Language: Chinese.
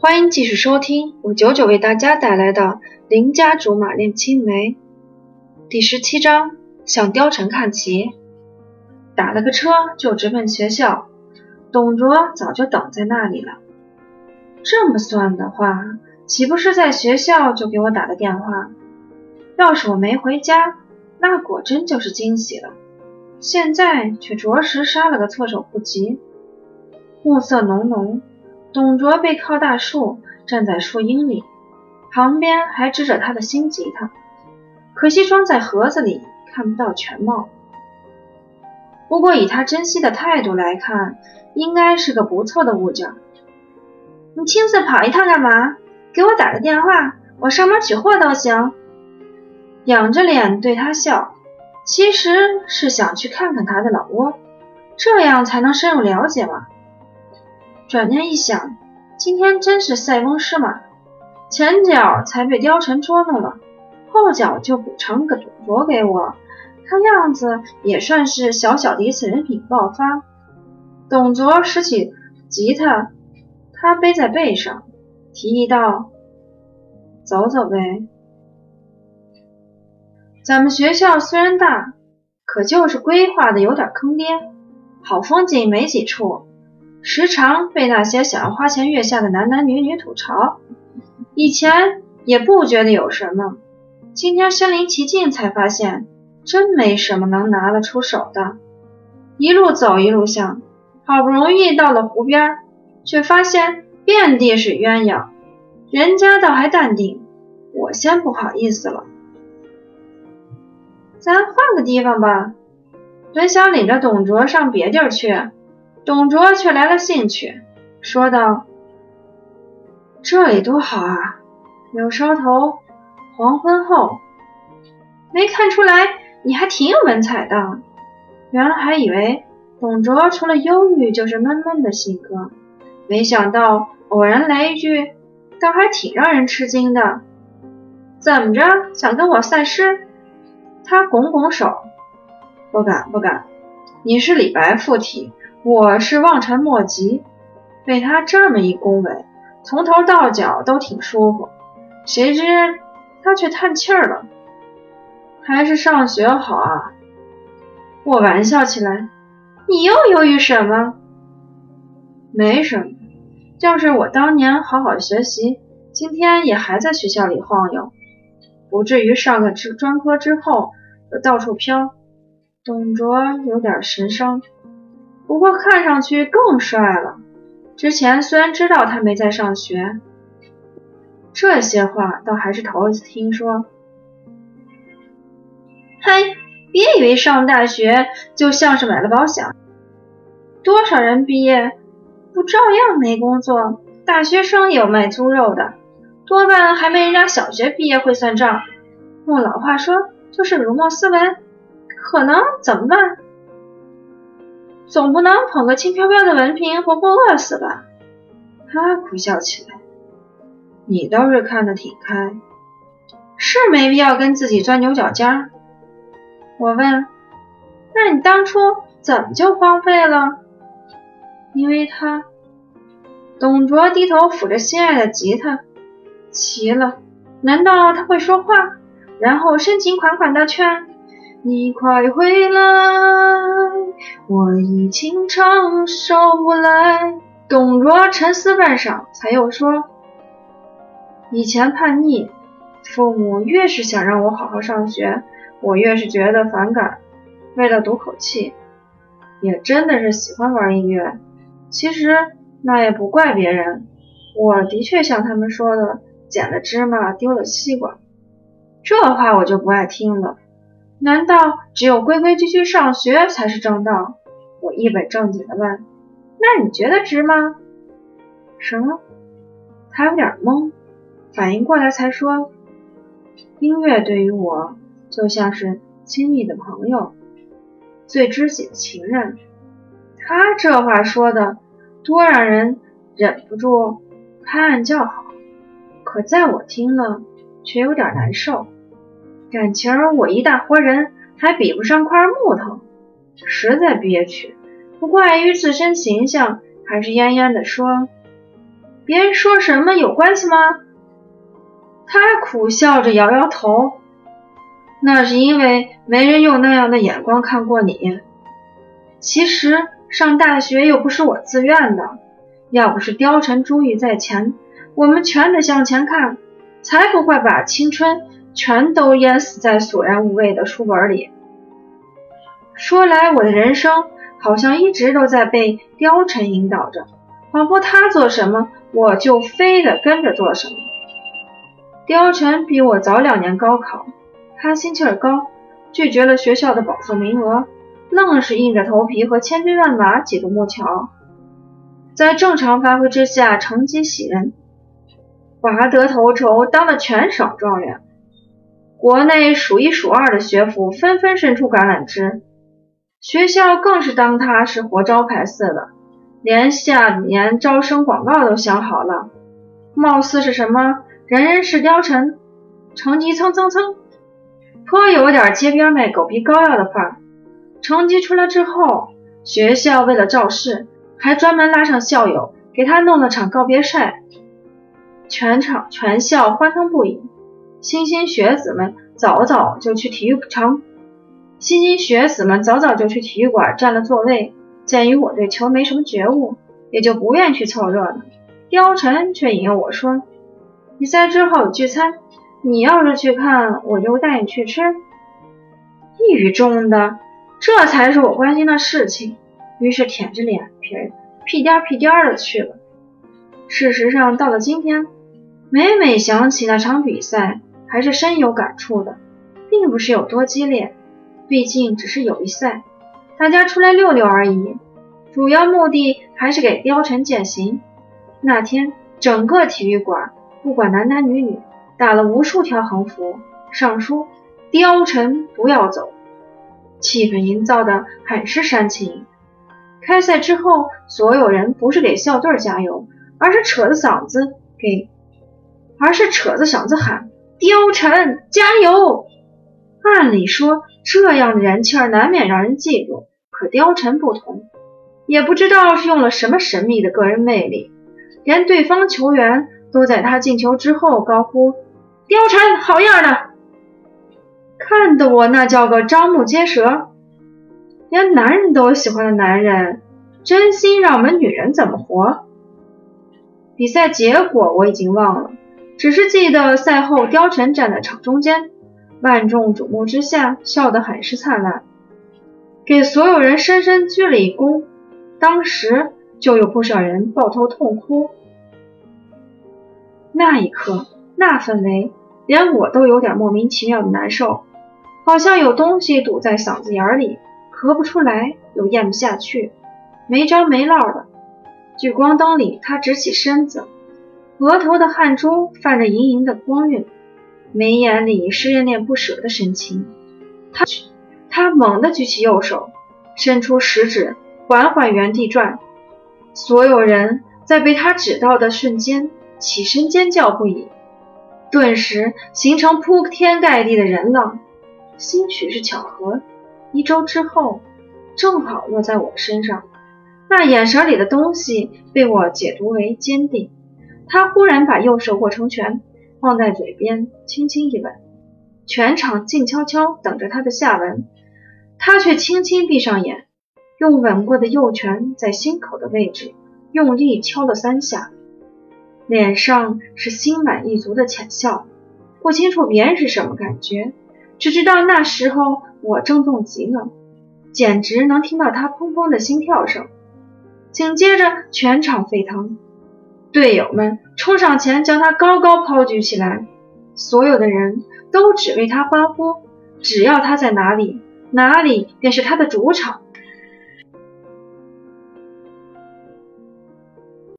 欢迎继续收听我九九为大家带来的《邻家竹马恋青梅》第十七章：向貂蝉看齐。打了个车就直奔学校，董卓早就等在那里了。这么算的话，岂不是在学校就给我打的电话？要是我没回家，那果真就是惊喜了。现在却着实杀了个措手不及。暮色浓浓。董卓背靠大树，站在树荫里，旁边还支着他的新吉他，可惜装在盒子里，看不到全貌。不过以他珍惜的态度来看，应该是个不错的物件。你亲自跑一趟干嘛？给我打个电话，我上门取货都行。仰着脸对他笑，其实是想去看看他的老窝，这样才能深入了解嘛。转念一想，今天真是塞翁失马，前脚才被貂蝉捉弄了，后脚就补偿个董卓给我，看样子也算是小小的一次人品爆发。董卓拾起吉他，他背在背上，提议道：“走走呗。咱们学校虽然大，可就是规划的有点坑爹，好风景没几处。”时常被那些想要花前月下的男男女女吐槽，以前也不觉得有什么，今天身临其境才发现，真没什么能拿得出手的。一路走一路想，好不容易到了湖边，却发现遍地是鸳鸯，人家倒还淡定，我先不好意思了。咱换个地方吧，本想领着董卓上别地儿去。董卓却来了兴趣，说道：“这里多好啊，柳梢头，黄昏后。没看出来你还挺有文采的。原来还以为董卓除了忧郁就是闷闷的性格，没想到偶然来一句，倒还挺让人吃惊的。怎么着，想跟我赛诗？”他拱拱手：“不敢，不敢。你是李白附体。”我是望尘莫及，被他这么一恭维，从头到脚都挺舒服。谁知他却叹气儿了，还是上学好啊！我玩笑起来，你又犹豫什么？没什么，就是我当年好好学习，今天也还在学校里晃悠，不至于上了专专科之后就到处飘。董卓有点神伤。不过看上去更帅了。之前虽然知道他没在上学，这些话倒还是头一次听说。嘿，别以为上大学就像是买了保险，多少人毕业不照样没工作？大学生有卖猪肉的，多半还没人家小学毕业会算账。用老话说就是辱没斯文，可能怎么办？总不能捧个轻飘飘的文凭活活饿死吧？他苦笑起来。你倒是看得挺开，是没必要跟自己钻牛角尖。我问，那你当初怎么就荒废了？因为他。董卓低头抚着心爱的吉他，奇了，难道他会说话？然后深情款款的劝。你快回来，我已经承受不来。董卓沉思半晌，才又说：“以前叛逆，父母越是想让我好好上学，我越是觉得反感。为了赌口气，也真的是喜欢玩音乐。其实那也不怪别人，我的确像他们说的，捡了芝麻丢了西瓜。这话我就不爱听了。”难道只有规规矩矩上学才是正道？我一本正经的问。那你觉得值吗？什么？他有点懵，反应过来才说：音乐对于我就像是亲密的朋友，最知己的情人。他这话说的多让人忍不住拍案叫好，可在我听了却有点难受。感情我一大活人还比不上块木头，实在憋屈。不过碍于自身形象，还是嫣嫣的说：“别人说什么有关系吗？他苦笑着摇摇头。那是因为没人用那样的眼光看过你。其实上大学又不是我自愿的，要不是貂蝉珠玉在前，我们全得向前看，才不会把青春全都淹死在索然无味的书本里。说来，我的人生好像一直都在被貂蝉引导着，仿佛他做什么，我就非得跟着做什么。貂蝉比我早两年高考。他心气儿高，拒绝了学校的保送名额，愣是硬着头皮和千军万马挤独木桥。在正常发挥之下，成绩喜人，拔得头筹，当了全省状元。国内数一数二的学府纷纷伸出橄榄枝，学校更是当他是活招牌似的，连下年招生广告都想好了，貌似是什么“人人是貂蝉”，成绩蹭蹭蹭。颇有点街边卖狗皮膏药的范儿。成绩出来之后，学校为了造势，还专门拉上校友给他弄了场告别赛，全场全校欢腾不已。莘莘学子们早早就去体育场，莘莘学子们早早就去体育馆占了座位。鉴于我对球没什么觉悟，也就不愿去凑热闹。貂蝉却引诱我说：“比赛之后聚餐。”你要是去看，我就带你去吃。一语中的，这才是我关心的事情。于是舔着脸皮，屁颠屁颠的去了。事实上，到了今天，每每想起那场比赛，还是深有感触的，并不是有多激烈，毕竟只是友谊赛，大家出来溜溜而已。主要目的还是给貂蝉践行。那天，整个体育馆，不管男男女女。打了无数条横幅，上书“貂蝉不要走”，气氛营造的很是煽情。开赛之后，所有人不是给校队加油，而是扯着嗓子给，而是扯着嗓子喊“貂蝉加油”。按理说，这样的人气儿难免让人嫉妒，可貂蝉不同，也不知道是用了什么神秘的个人魅力，连对方球员都在他进球之后高呼。貂蝉好样的，看得我那叫个张目结舌。连男人都喜欢的男人，真心让我们女人怎么活？比赛结果我已经忘了，只是记得赛后貂蝉站在场中间，万众瞩目之下笑得很是灿烂，给所有人深深鞠了一躬。当时就有不少人抱头痛哭。那一刻。那氛围，连我都有点莫名其妙的难受，好像有东西堵在嗓子眼里，咳不出来，又咽不下去，没着没落的。聚光灯里，他直起身子，额头的汗珠泛着莹莹的光晕，眉眼里是恋恋不舍的神情。他他猛地举起右手，伸出食指，缓缓原地转。所有人在被他指到的瞬间，起身尖叫不已。顿时形成铺天盖地的人浪，兴许是巧合，一周之后正好落在我身上。那眼神里的东西被我解读为坚定。他忽然把右手握成拳，放在嘴边，轻轻一吻。全场静悄悄等着他的下文，他却轻轻闭上眼，用吻过的右拳在心口的位置用力敲了三下。脸上是心满意足的浅笑，不清楚别人是什么感觉，只知道那时候我郑重极了，简直能听到他砰砰的心跳声。紧接着全场沸腾，队友们冲上前将他高高抛举起来，所有的人都只为他欢呼，只要他在哪里，哪里便是他的主场。